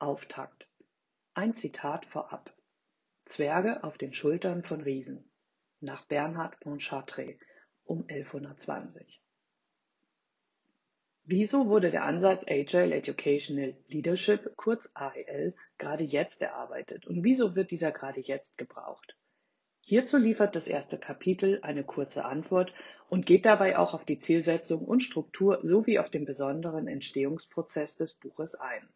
Auftakt. Ein Zitat vorab. Zwerge auf den Schultern von Riesen. Nach Bernhard von Chartres um 1120. Wieso wurde der Ansatz Agile Educational Leadership, kurz AEL, gerade jetzt erarbeitet und wieso wird dieser gerade jetzt gebraucht? Hierzu liefert das erste Kapitel eine kurze Antwort und geht dabei auch auf die Zielsetzung und Struktur sowie auf den besonderen Entstehungsprozess des Buches ein.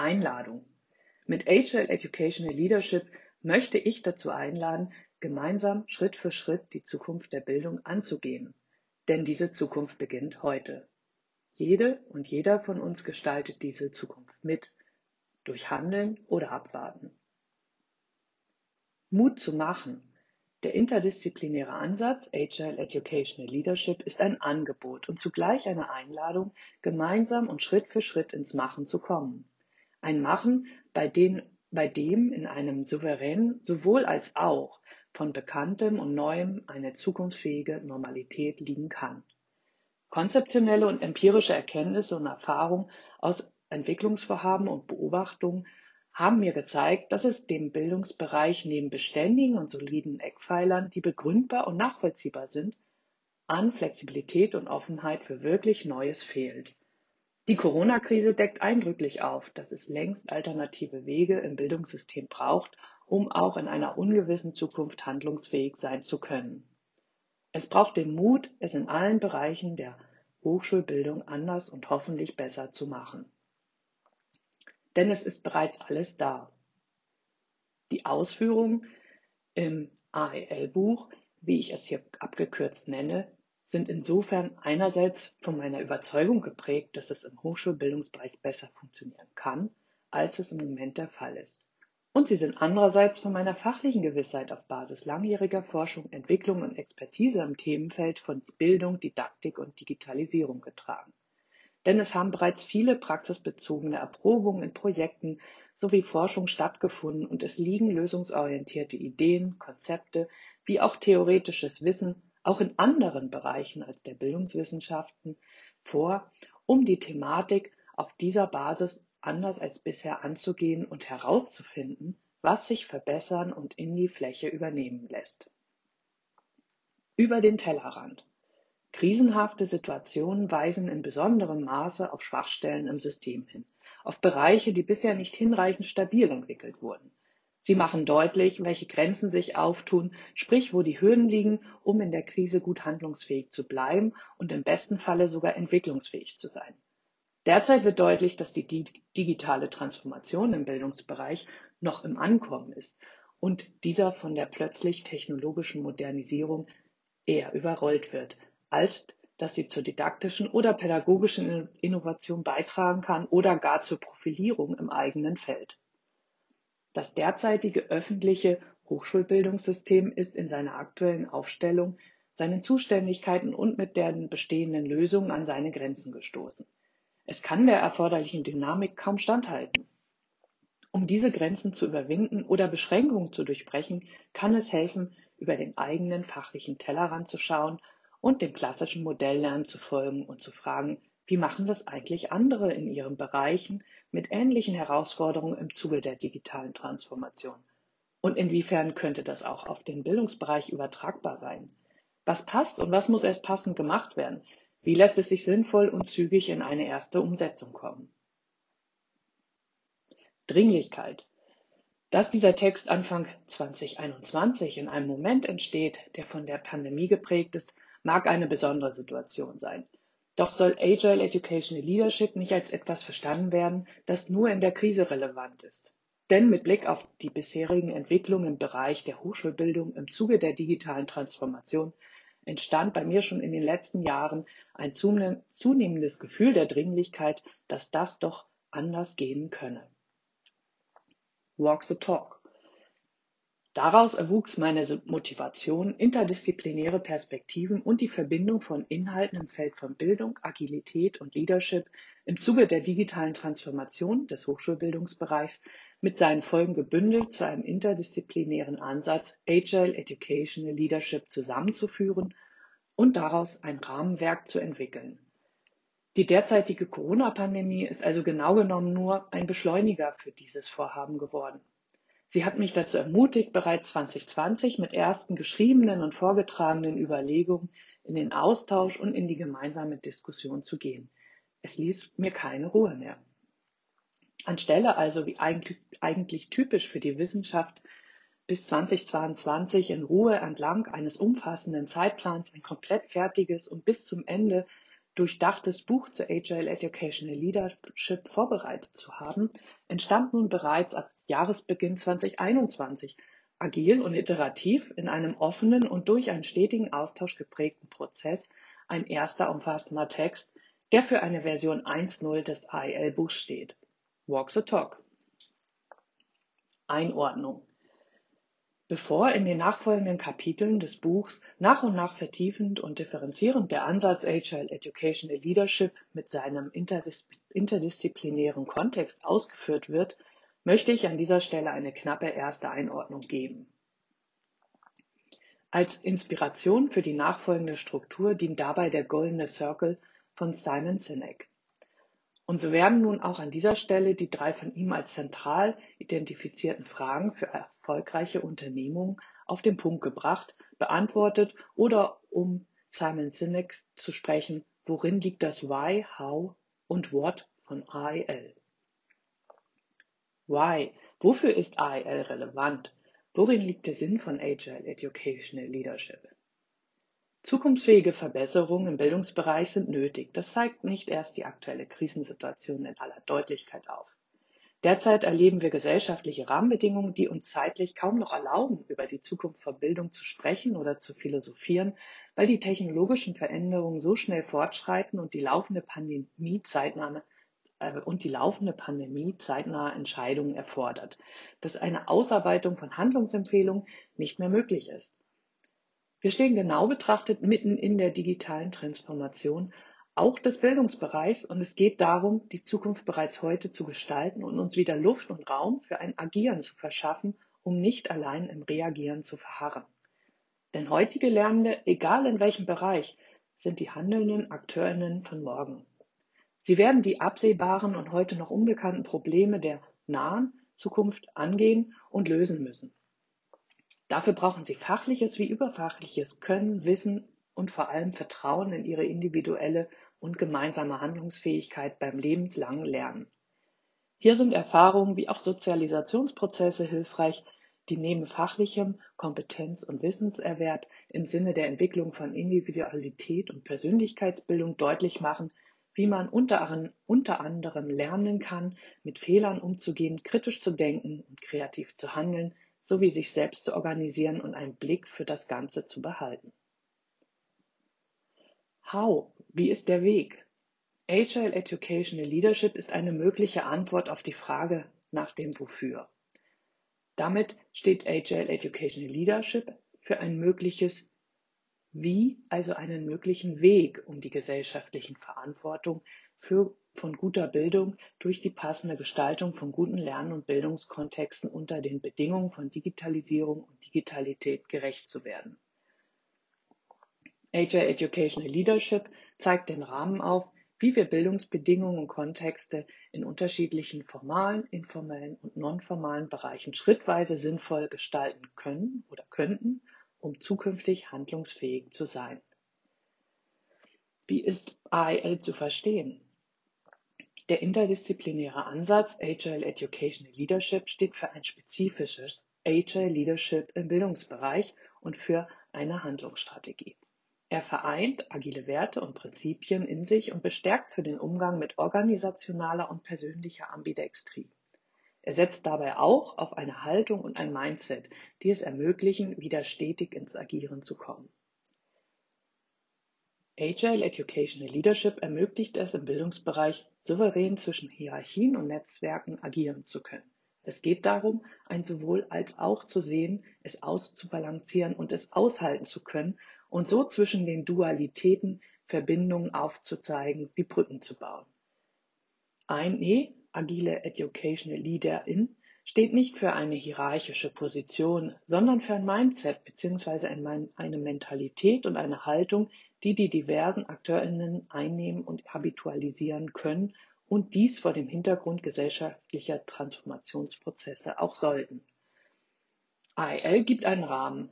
Einladung. Mit Agile Educational Leadership möchte ich dazu einladen, gemeinsam Schritt für Schritt die Zukunft der Bildung anzugehen denn diese Zukunft beginnt heute. Jede und jeder von uns gestaltet diese Zukunft mit, durch Handeln oder Abwarten. Mut zu machen. Der interdisziplinäre Ansatz Agile Educational Leadership ist ein Angebot und zugleich eine Einladung, gemeinsam und Schritt für Schritt ins Machen zu kommen. Ein Machen, bei, den, bei dem in einem souveränen sowohl als auch von Bekanntem und Neuem eine zukunftsfähige Normalität liegen kann. Konzeptionelle und empirische Erkenntnisse und Erfahrungen aus Entwicklungsvorhaben und Beobachtungen haben mir gezeigt, dass es dem Bildungsbereich neben beständigen und soliden Eckpfeilern, die begründbar und nachvollziehbar sind, an Flexibilität und Offenheit für wirklich Neues fehlt. Die Corona-Krise deckt eindrücklich auf, dass es längst alternative Wege im Bildungssystem braucht, um auch in einer ungewissen Zukunft handlungsfähig sein zu können. Es braucht den Mut, es in allen Bereichen der Hochschulbildung anders und hoffentlich besser zu machen. Denn es ist bereits alles da. Die Ausführungen im AEL-Buch, wie ich es hier abgekürzt nenne, sind insofern einerseits von meiner Überzeugung geprägt, dass es im Hochschulbildungsbereich besser funktionieren kann, als es im Moment der Fall ist. Und sie sind andererseits von meiner fachlichen Gewissheit auf Basis langjähriger Forschung, Entwicklung und Expertise im Themenfeld von Bildung, Didaktik und Digitalisierung getragen. Denn es haben bereits viele praxisbezogene Erprobungen in Projekten sowie Forschung stattgefunden und es liegen lösungsorientierte Ideen, Konzepte wie auch theoretisches Wissen auch in anderen Bereichen als der Bildungswissenschaften vor, um die Thematik auf dieser Basis anders als bisher anzugehen und herauszufinden, was sich verbessern und in die Fläche übernehmen lässt. Über den Tellerrand. Krisenhafte Situationen weisen in besonderem Maße auf Schwachstellen im System hin, auf Bereiche, die bisher nicht hinreichend stabil entwickelt wurden. Sie machen deutlich, welche Grenzen sich auftun, sprich wo die Hürden liegen, um in der Krise gut handlungsfähig zu bleiben und im besten Falle sogar entwicklungsfähig zu sein. Derzeit wird deutlich, dass die digitale Transformation im Bildungsbereich noch im Ankommen ist und dieser von der plötzlich technologischen Modernisierung eher überrollt wird, als dass sie zur didaktischen oder pädagogischen Innovation beitragen kann oder gar zur Profilierung im eigenen Feld. Das derzeitige öffentliche Hochschulbildungssystem ist in seiner aktuellen Aufstellung, seinen Zuständigkeiten und mit den bestehenden Lösungen an seine Grenzen gestoßen. Es kann der erforderlichen Dynamik kaum standhalten. Um diese Grenzen zu überwinden oder Beschränkungen zu durchbrechen, kann es helfen, über den eigenen fachlichen Tellerrand zu schauen und dem klassischen Modelllernen zu folgen und zu fragen, wie machen das eigentlich andere in ihren Bereichen mit ähnlichen Herausforderungen im Zuge der digitalen Transformation? Und inwiefern könnte das auch auf den Bildungsbereich übertragbar sein? Was passt und was muss erst passend gemacht werden? Wie lässt es sich sinnvoll und zügig in eine erste Umsetzung kommen? Dringlichkeit. Dass dieser Text Anfang 2021 in einem Moment entsteht, der von der Pandemie geprägt ist, mag eine besondere Situation sein. Doch soll Agile Educational Leadership nicht als etwas verstanden werden, das nur in der Krise relevant ist. Denn mit Blick auf die bisherigen Entwicklungen im Bereich der Hochschulbildung im Zuge der digitalen Transformation entstand bei mir schon in den letzten Jahren ein zunehmendes Gefühl der Dringlichkeit, dass das doch anders gehen könne. Walk the Talk. Daraus erwuchs meine Motivation, interdisziplinäre Perspektiven und die Verbindung von Inhalten im Feld von Bildung, Agilität und Leadership im Zuge der digitalen Transformation des Hochschulbildungsbereichs mit seinen Folgen gebündelt zu einem interdisziplinären Ansatz Agile Educational Leadership zusammenzuführen und daraus ein Rahmenwerk zu entwickeln. Die derzeitige Corona-Pandemie ist also genau genommen nur ein Beschleuniger für dieses Vorhaben geworden. Sie hat mich dazu ermutigt, bereits 2020 mit ersten geschriebenen und vorgetragenen Überlegungen in den Austausch und in die gemeinsame Diskussion zu gehen. Es ließ mir keine Ruhe mehr. Anstelle also, wie eigentlich, eigentlich typisch für die Wissenschaft, bis 2022 in Ruhe entlang eines umfassenden Zeitplans ein komplett fertiges und bis zum Ende durchdachtes Buch zur Agile Educational Leadership vorbereitet zu haben, entstand nun bereits ab Jahresbeginn 2021 agil und iterativ in einem offenen und durch einen stetigen Austausch geprägten Prozess ein erster umfassender Text, der für eine Version 1.0 des AEL-Buchs steht. Walk the Talk. Einordnung. Bevor in den nachfolgenden Kapiteln des Buchs nach und nach vertiefend und differenzierend der Ansatz Agile Educational Leadership mit seinem interdisziplinären Kontext ausgeführt wird, möchte ich an dieser Stelle eine knappe erste Einordnung geben. Als Inspiration für die nachfolgende Struktur dient dabei der Goldene Circle von Simon Sinek. Und so werden nun auch an dieser Stelle die drei von ihm als zentral identifizierten Fragen für erfolgreiche Unternehmungen auf den Punkt gebracht, beantwortet oder um Simon Sinek zu sprechen, worin liegt das Why, How und What von AEL? Why? Wofür ist AEL relevant? Worin liegt der Sinn von Agile Educational Leadership? Zukunftsfähige Verbesserungen im Bildungsbereich sind nötig. Das zeigt nicht erst die aktuelle Krisensituation in aller Deutlichkeit auf. Derzeit erleben wir gesellschaftliche Rahmenbedingungen, die uns zeitlich kaum noch erlauben, über die Zukunft von Bildung zu sprechen oder zu philosophieren, weil die technologischen Veränderungen so schnell fortschreiten und die laufende Pandemie zeitnah, äh, und die laufende Pandemie zeitnahe Entscheidungen erfordert, dass eine Ausarbeitung von Handlungsempfehlungen nicht mehr möglich ist. Wir stehen genau betrachtet mitten in der digitalen Transformation auch des Bildungsbereichs und es geht darum, die Zukunft bereits heute zu gestalten und uns wieder Luft und Raum für ein Agieren zu verschaffen, um nicht allein im Reagieren zu verharren. Denn heutige Lernende, egal in welchem Bereich, sind die handelnden Akteurinnen von morgen. Sie werden die absehbaren und heute noch unbekannten Probleme der nahen Zukunft angehen und lösen müssen. Dafür brauchen sie fachliches wie überfachliches Können, Wissen und vor allem Vertrauen in ihre individuelle und gemeinsame Handlungsfähigkeit beim lebenslangen Lernen. Hier sind Erfahrungen wie auch Sozialisationsprozesse hilfreich, die neben fachlichem Kompetenz- und Wissenserwerb im Sinne der Entwicklung von Individualität und Persönlichkeitsbildung deutlich machen, wie man unter anderem lernen kann, mit Fehlern umzugehen, kritisch zu denken und kreativ zu handeln, sowie sich selbst zu organisieren und einen Blick für das Ganze zu behalten. How? Wie ist der Weg? Agile Educational Leadership ist eine mögliche Antwort auf die Frage nach dem Wofür. Damit steht Agile Educational Leadership für ein mögliches Wie, also einen möglichen Weg, um die gesellschaftlichen Verantwortung für von guter Bildung durch die passende Gestaltung von guten Lern- und Bildungskontexten unter den Bedingungen von Digitalisierung und Digitalität gerecht zu werden. Agile Educational Leadership zeigt den Rahmen auf, wie wir Bildungsbedingungen und Kontexte in unterschiedlichen formalen, informellen und nonformalen Bereichen schrittweise sinnvoll gestalten können oder könnten, um zukünftig handlungsfähig zu sein. Wie ist AEL zu verstehen? Der interdisziplinäre Ansatz Agile Educational Leadership steht für ein spezifisches Agile Leadership im Bildungsbereich und für eine Handlungsstrategie. Er vereint agile Werte und Prinzipien in sich und bestärkt für den Umgang mit organisationaler und persönlicher Ambidextrie. Er setzt dabei auch auf eine Haltung und ein Mindset, die es ermöglichen, wieder stetig ins Agieren zu kommen. Agile Educational Leadership ermöglicht es im Bildungsbereich, souverän zwischen Hierarchien und Netzwerken agieren zu können. Es geht darum, ein sowohl als auch zu sehen, es auszubalancieren und es aushalten zu können und so zwischen den Dualitäten Verbindungen aufzuzeigen, wie Brücken zu bauen. Ein E, agile Educational Leaderin, steht nicht für eine hierarchische Position, sondern für ein Mindset bzw. eine Mentalität und eine Haltung, die die diversen AkteurInnen einnehmen und habitualisieren können und dies vor dem Hintergrund gesellschaftlicher Transformationsprozesse auch sollten. AEL gibt einen Rahmen,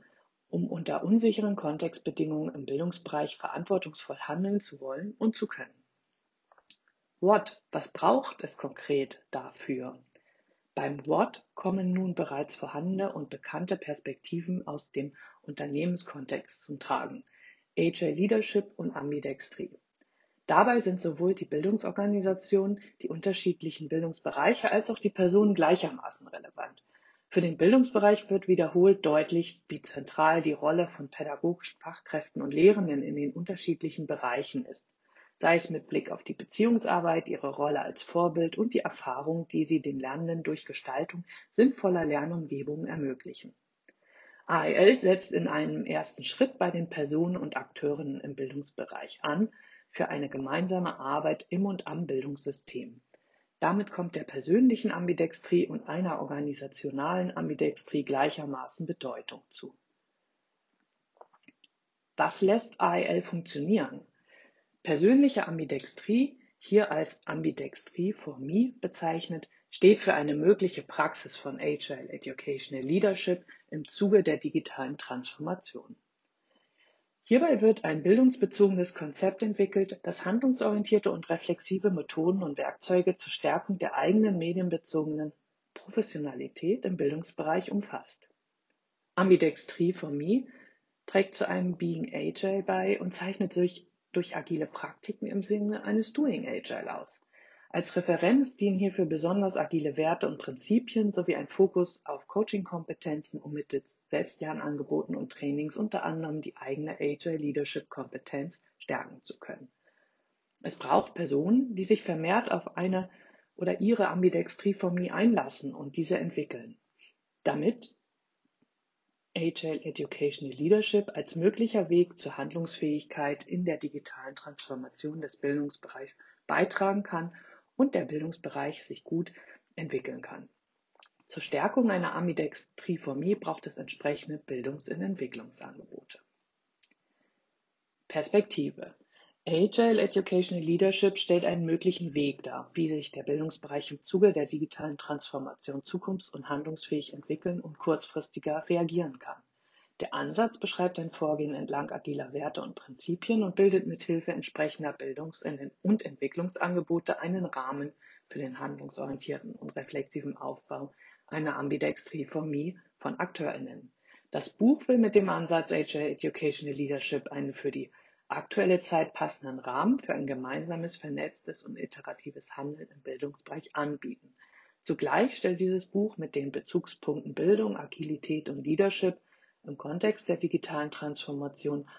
um unter unsicheren Kontextbedingungen im Bildungsbereich verantwortungsvoll handeln zu wollen und zu können. What? Was braucht es konkret dafür? Beim What kommen nun bereits vorhandene und bekannte Perspektiven aus dem Unternehmenskontext zum Tragen. Agile Leadership und Ambidextrie. Dabei sind sowohl die Bildungsorganisation, die unterschiedlichen Bildungsbereiche als auch die Personen gleichermaßen relevant. Für den Bildungsbereich wird wiederholt deutlich, wie zentral die Rolle von pädagogischen Fachkräften und Lehrenden in den unterschiedlichen Bereichen ist sei es mit Blick auf die Beziehungsarbeit, ihre Rolle als Vorbild und die Erfahrung, die sie den Lernenden durch Gestaltung sinnvoller Lernumgebungen ermöglichen. AEL setzt in einem ersten Schritt bei den Personen und Akteurinnen im Bildungsbereich an für eine gemeinsame Arbeit im und am Bildungssystem. Damit kommt der persönlichen Ambidextrie und einer organisationalen Ambidextrie gleichermaßen Bedeutung zu. Was lässt AEL funktionieren? Persönliche Ambidextrie, hier als Ambidextrie for Me bezeichnet, steht für eine mögliche Praxis von Agile Educational Leadership im Zuge der digitalen Transformation. Hierbei wird ein bildungsbezogenes Konzept entwickelt, das handlungsorientierte und reflexive Methoden und Werkzeuge zur Stärkung der eigenen medienbezogenen Professionalität im Bildungsbereich umfasst. Ambidextrie for Me trägt zu einem Being Agile bei und zeichnet sich durch agile Praktiken im Sinne eines Doing Agile aus. Als Referenz dienen hierfür besonders agile Werte und Prinzipien sowie ein Fokus auf Coaching-Kompetenzen, um mittels Selbstlernangeboten und Trainings unter anderem die eigene Agile Leadership Kompetenz stärken zu können. Es braucht Personen, die sich vermehrt auf eine oder ihre Ambidextrie-Formie einlassen und diese entwickeln, damit Agile Educational Leadership als möglicher Weg zur Handlungsfähigkeit in der digitalen Transformation des Bildungsbereichs beitragen kann und der Bildungsbereich sich gut entwickeln kann. Zur Stärkung einer Ambidextriformie braucht es entsprechende Bildungs- und Entwicklungsangebote. Perspektive. Agile Educational Leadership stellt einen möglichen Weg dar, wie sich der Bildungsbereich im Zuge der digitalen Transformation zukunfts- und handlungsfähig entwickeln und kurzfristiger reagieren kann. Der Ansatz beschreibt ein Vorgehen entlang agiler Werte und Prinzipien und bildet mithilfe entsprechender Bildungs- und Entwicklungsangebote einen Rahmen für den handlungsorientierten und reflexiven Aufbau einer Ambidextrie-Formie von AkteurInnen. Das Buch will mit dem Ansatz Agile Educational Leadership eine für die aktuelle Zeit passenden Rahmen für ein gemeinsames, vernetztes und iteratives Handeln im Bildungsbereich anbieten. Zugleich stellt dieses Buch mit den Bezugspunkten Bildung, Agilität und Leadership im Kontext der digitalen Transformation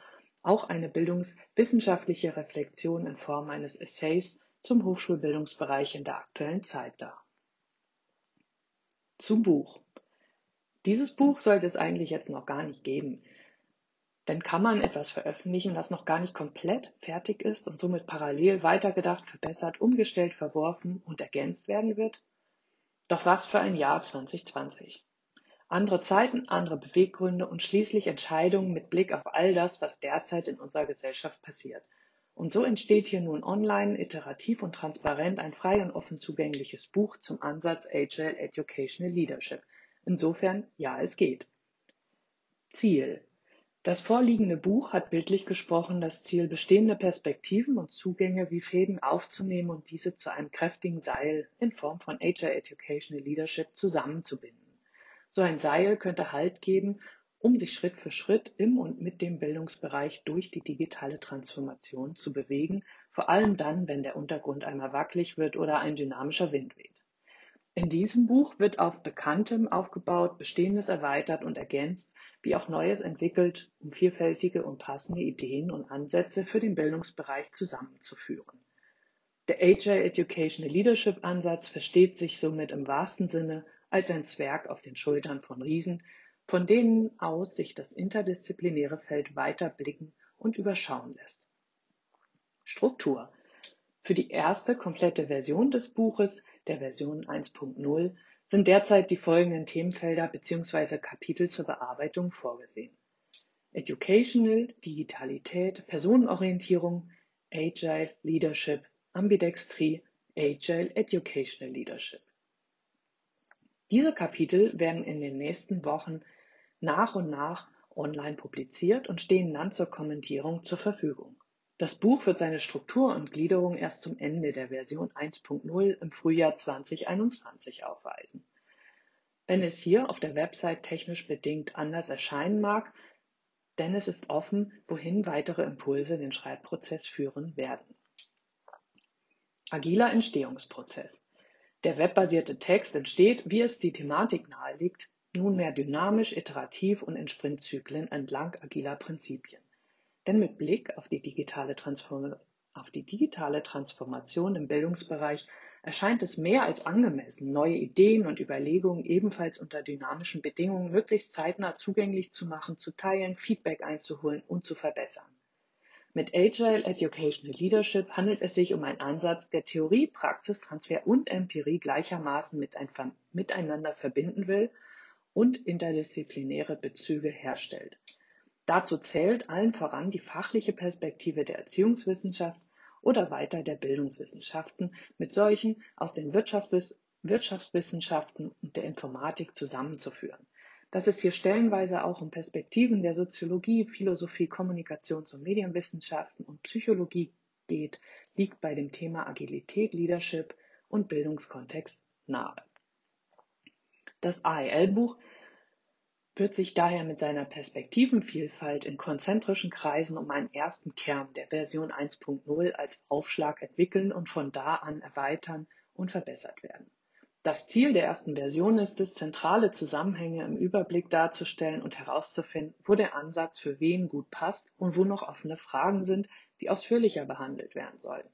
auch eine bildungswissenschaftliche Reflexion in Form eines Essays zum Hochschulbildungsbereich in der aktuellen Zeit dar. Zum Buch. Dieses Buch sollte es eigentlich jetzt noch gar nicht geben. Denn kann man etwas veröffentlichen, das noch gar nicht komplett fertig ist und somit parallel weitergedacht, verbessert, umgestellt, verworfen und ergänzt werden wird? Doch was für ein Jahr 2020. Andere Zeiten, andere Beweggründe und schließlich Entscheidungen mit Blick auf all das, was derzeit in unserer Gesellschaft passiert. Und so entsteht hier nun online, iterativ und transparent ein frei und offen zugängliches Buch zum Ansatz Agile Educational Leadership. Insofern, ja, es geht. Ziel. Das vorliegende Buch hat bildlich gesprochen das Ziel, bestehende Perspektiven und Zugänge wie Fäden aufzunehmen und diese zu einem kräftigen Seil in Form von HR Educational Leadership zusammenzubinden. So ein Seil könnte Halt geben, um sich Schritt für Schritt im und mit dem Bildungsbereich durch die digitale Transformation zu bewegen, vor allem dann, wenn der Untergrund einmal wackelig wird oder ein dynamischer Wind weht. In diesem Buch wird auf Bekanntem aufgebaut, Bestehendes erweitert und ergänzt, wie auch Neues entwickelt, um vielfältige und passende Ideen und Ansätze für den Bildungsbereich zusammenzuführen. Der Agile Educational Leadership Ansatz versteht sich somit im wahrsten Sinne als ein Zwerg auf den Schultern von Riesen, von denen aus sich das interdisziplinäre Feld weiter blicken und überschauen lässt. Struktur. Für die erste komplette Version des Buches, der Version 1.0, sind derzeit die folgenden Themenfelder bzw. Kapitel zur Bearbeitung vorgesehen. Educational, Digitalität, Personenorientierung, Agile, Leadership, Ambidextrie, Agile, Educational Leadership. Diese Kapitel werden in den nächsten Wochen nach und nach online publiziert und stehen dann zur Kommentierung zur Verfügung. Das Buch wird seine Struktur und Gliederung erst zum Ende der Version 1.0 im Frühjahr 2021 aufweisen. Wenn es hier auf der Website technisch bedingt anders erscheinen mag, denn es ist offen, wohin weitere Impulse den Schreibprozess führen werden. Agiler Entstehungsprozess. Der webbasierte Text entsteht, wie es die Thematik naheliegt, nunmehr dynamisch, iterativ und in Sprintzyklen entlang agiler Prinzipien. Denn mit Blick auf die digitale, auf die digitale Transformation im Bildungsbereich erscheint es mehr als angemessen, neue Ideen und Überlegungen ebenfalls unter dynamischen Bedingungen möglichst zeitnah zugänglich zu machen, zu teilen, Feedback einzuholen und zu verbessern. Mit Agile Educational Leadership handelt es sich um einen Ansatz, der Theorie, Praxistransfer und Empirie gleichermaßen miteinander verbinden will und interdisziplinäre Bezüge herstellt. Dazu zählt allen voran die fachliche Perspektive der Erziehungswissenschaft oder weiter der Bildungswissenschaften mit solchen aus den Wirtschaftswiss Wirtschaftswissenschaften und der Informatik zusammenzuführen. Dass es hier stellenweise auch um Perspektiven der Soziologie, Philosophie, Kommunikations- und Medienwissenschaften und Psychologie geht, liegt bei dem Thema Agilität, Leadership und Bildungskontext nahe. Das AEL-Buch wird sich daher mit seiner Perspektivenvielfalt in konzentrischen Kreisen um einen ersten Kern der Version 1.0 als Aufschlag entwickeln und von da an erweitern und verbessert werden. Das Ziel der ersten Version ist es, zentrale Zusammenhänge im Überblick darzustellen und herauszufinden, wo der Ansatz für wen gut passt und wo noch offene Fragen sind, die ausführlicher behandelt werden sollen.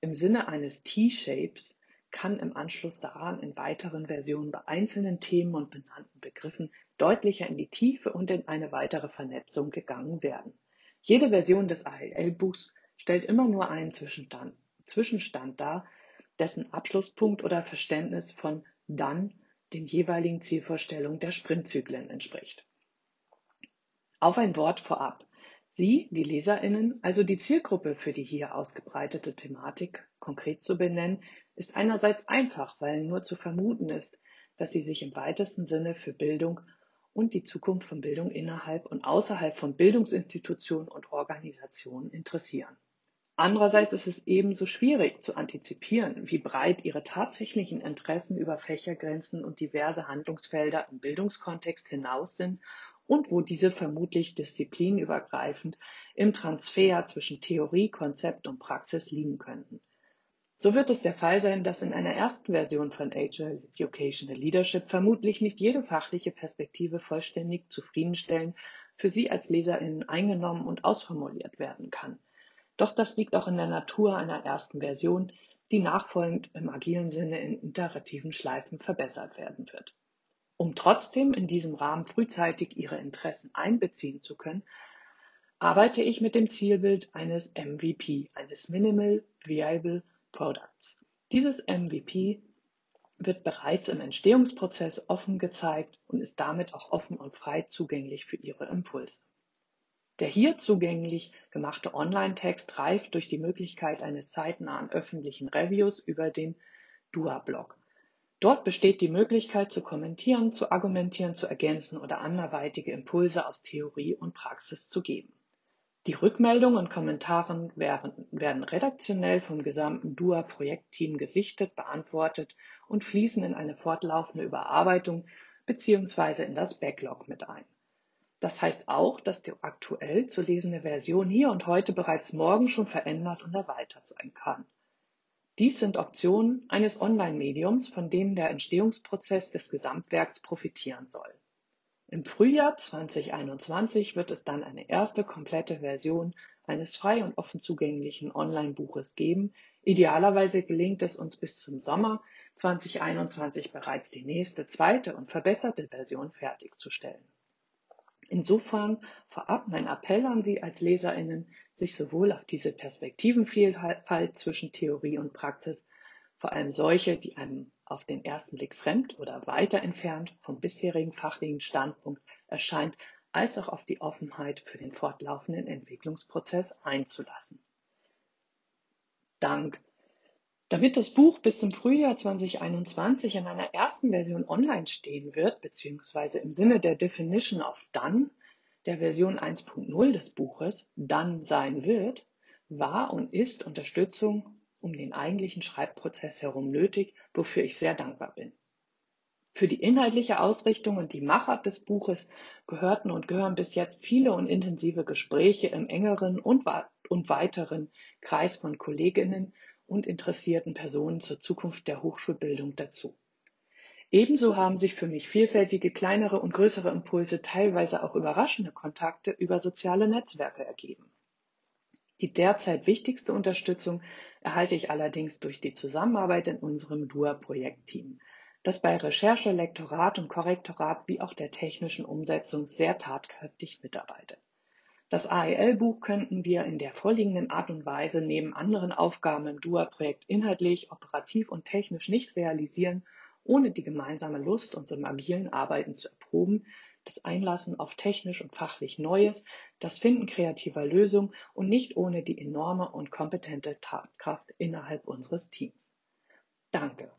Im Sinne eines T-Shapes kann im Anschluss daran in weiteren Versionen bei einzelnen Themen und benannten Begriffen deutlicher in die Tiefe und in eine weitere Vernetzung gegangen werden. Jede Version des ALL-Buchs stellt immer nur einen Zwischenstand, Zwischenstand dar, dessen Abschlusspunkt oder Verständnis von dann den jeweiligen Zielvorstellungen der Sprintzyklen entspricht. Auf ein Wort vorab. Sie, die Leserinnen, also die Zielgruppe für die hier ausgebreitete Thematik konkret zu benennen, ist einerseits einfach, weil nur zu vermuten ist, dass sie sich im weitesten Sinne für Bildung und die Zukunft von Bildung innerhalb und außerhalb von Bildungsinstitutionen und Organisationen interessieren. Andererseits ist es ebenso schwierig zu antizipieren, wie breit ihre tatsächlichen Interessen über Fächergrenzen und diverse Handlungsfelder im Bildungskontext hinaus sind und wo diese vermutlich disziplinübergreifend im Transfer zwischen Theorie, Konzept und Praxis liegen könnten. So wird es der Fall sein, dass in einer ersten Version von Agile Educational Leadership vermutlich nicht jede fachliche Perspektive vollständig zufriedenstellend für Sie als LeserInnen eingenommen und ausformuliert werden kann. Doch das liegt auch in der Natur einer ersten Version, die nachfolgend im agilen Sinne in iterativen Schleifen verbessert werden wird. Um trotzdem in diesem Rahmen frühzeitig Ihre Interessen einbeziehen zu können, arbeite ich mit dem Zielbild eines MVP, eines Minimal Viable Products. Dieses MVP wird bereits im Entstehungsprozess offen gezeigt und ist damit auch offen und frei zugänglich für Ihre Impulse. Der hier zugänglich gemachte Online-Text reift durch die Möglichkeit eines zeitnahen öffentlichen Reviews über den DUA-Blog. Dort besteht die Möglichkeit zu kommentieren, zu argumentieren, zu ergänzen oder anderweitige Impulse aus Theorie und Praxis zu geben. Die Rückmeldungen und Kommentare werden, redaktionell vom gesamten DUA-Projektteam gesichtet, beantwortet und fließen in eine fortlaufende Überarbeitung bzw. in das Backlog mit ein. Das heißt auch, dass die aktuell zu lesende Version hier und heute bereits morgen schon verändert und erweitert sein kann. Dies sind Optionen eines Online-Mediums, von denen der Entstehungsprozess des Gesamtwerks profitieren soll. Im Frühjahr 2021 wird es dann eine erste komplette Version eines frei und offen zugänglichen Online-Buches geben. Idealerweise gelingt es uns bis zum Sommer 2021 bereits die nächste, zweite und verbesserte Version fertigzustellen. Insofern vorab mein Appell an Sie als Leserinnen, sich sowohl auf diese Perspektivenvielfalt zwischen Theorie und Praxis vor allem solche, die einem auf den ersten Blick fremd oder weiter entfernt vom bisherigen fachlichen Standpunkt erscheint, als auch auf die Offenheit für den fortlaufenden Entwicklungsprozess einzulassen. Dank. Damit das Buch bis zum Frühjahr 2021 in einer ersten Version online stehen wird, beziehungsweise im Sinne der Definition of Done, der Version 1.0 des Buches, dann sein wird, war und ist Unterstützung um den eigentlichen Schreibprozess herum nötig, wofür ich sehr dankbar bin. Für die inhaltliche Ausrichtung und die Machart des Buches gehörten und gehören bis jetzt viele und intensive Gespräche im engeren und, und weiteren Kreis von Kolleginnen und interessierten Personen zur Zukunft der Hochschulbildung dazu. Ebenso haben sich für mich vielfältige kleinere und größere Impulse, teilweise auch überraschende Kontakte über soziale Netzwerke ergeben. Die derzeit wichtigste Unterstützung erhalte ich allerdings durch die Zusammenarbeit in unserem DUA-Projektteam, das bei Recherche, Lektorat und Korrektorat wie auch der technischen Umsetzung sehr tatkräftig mitarbeitet. Das AEL-Buch könnten wir in der vorliegenden Art und Weise neben anderen Aufgaben im DUA-Projekt inhaltlich, operativ und technisch nicht realisieren, ohne die gemeinsame Lust, uns im agilen Arbeiten zu erproben, das Einlassen auf technisch und fachlich Neues, das Finden kreativer Lösungen und nicht ohne die enorme und kompetente Tatkraft innerhalb unseres Teams. Danke.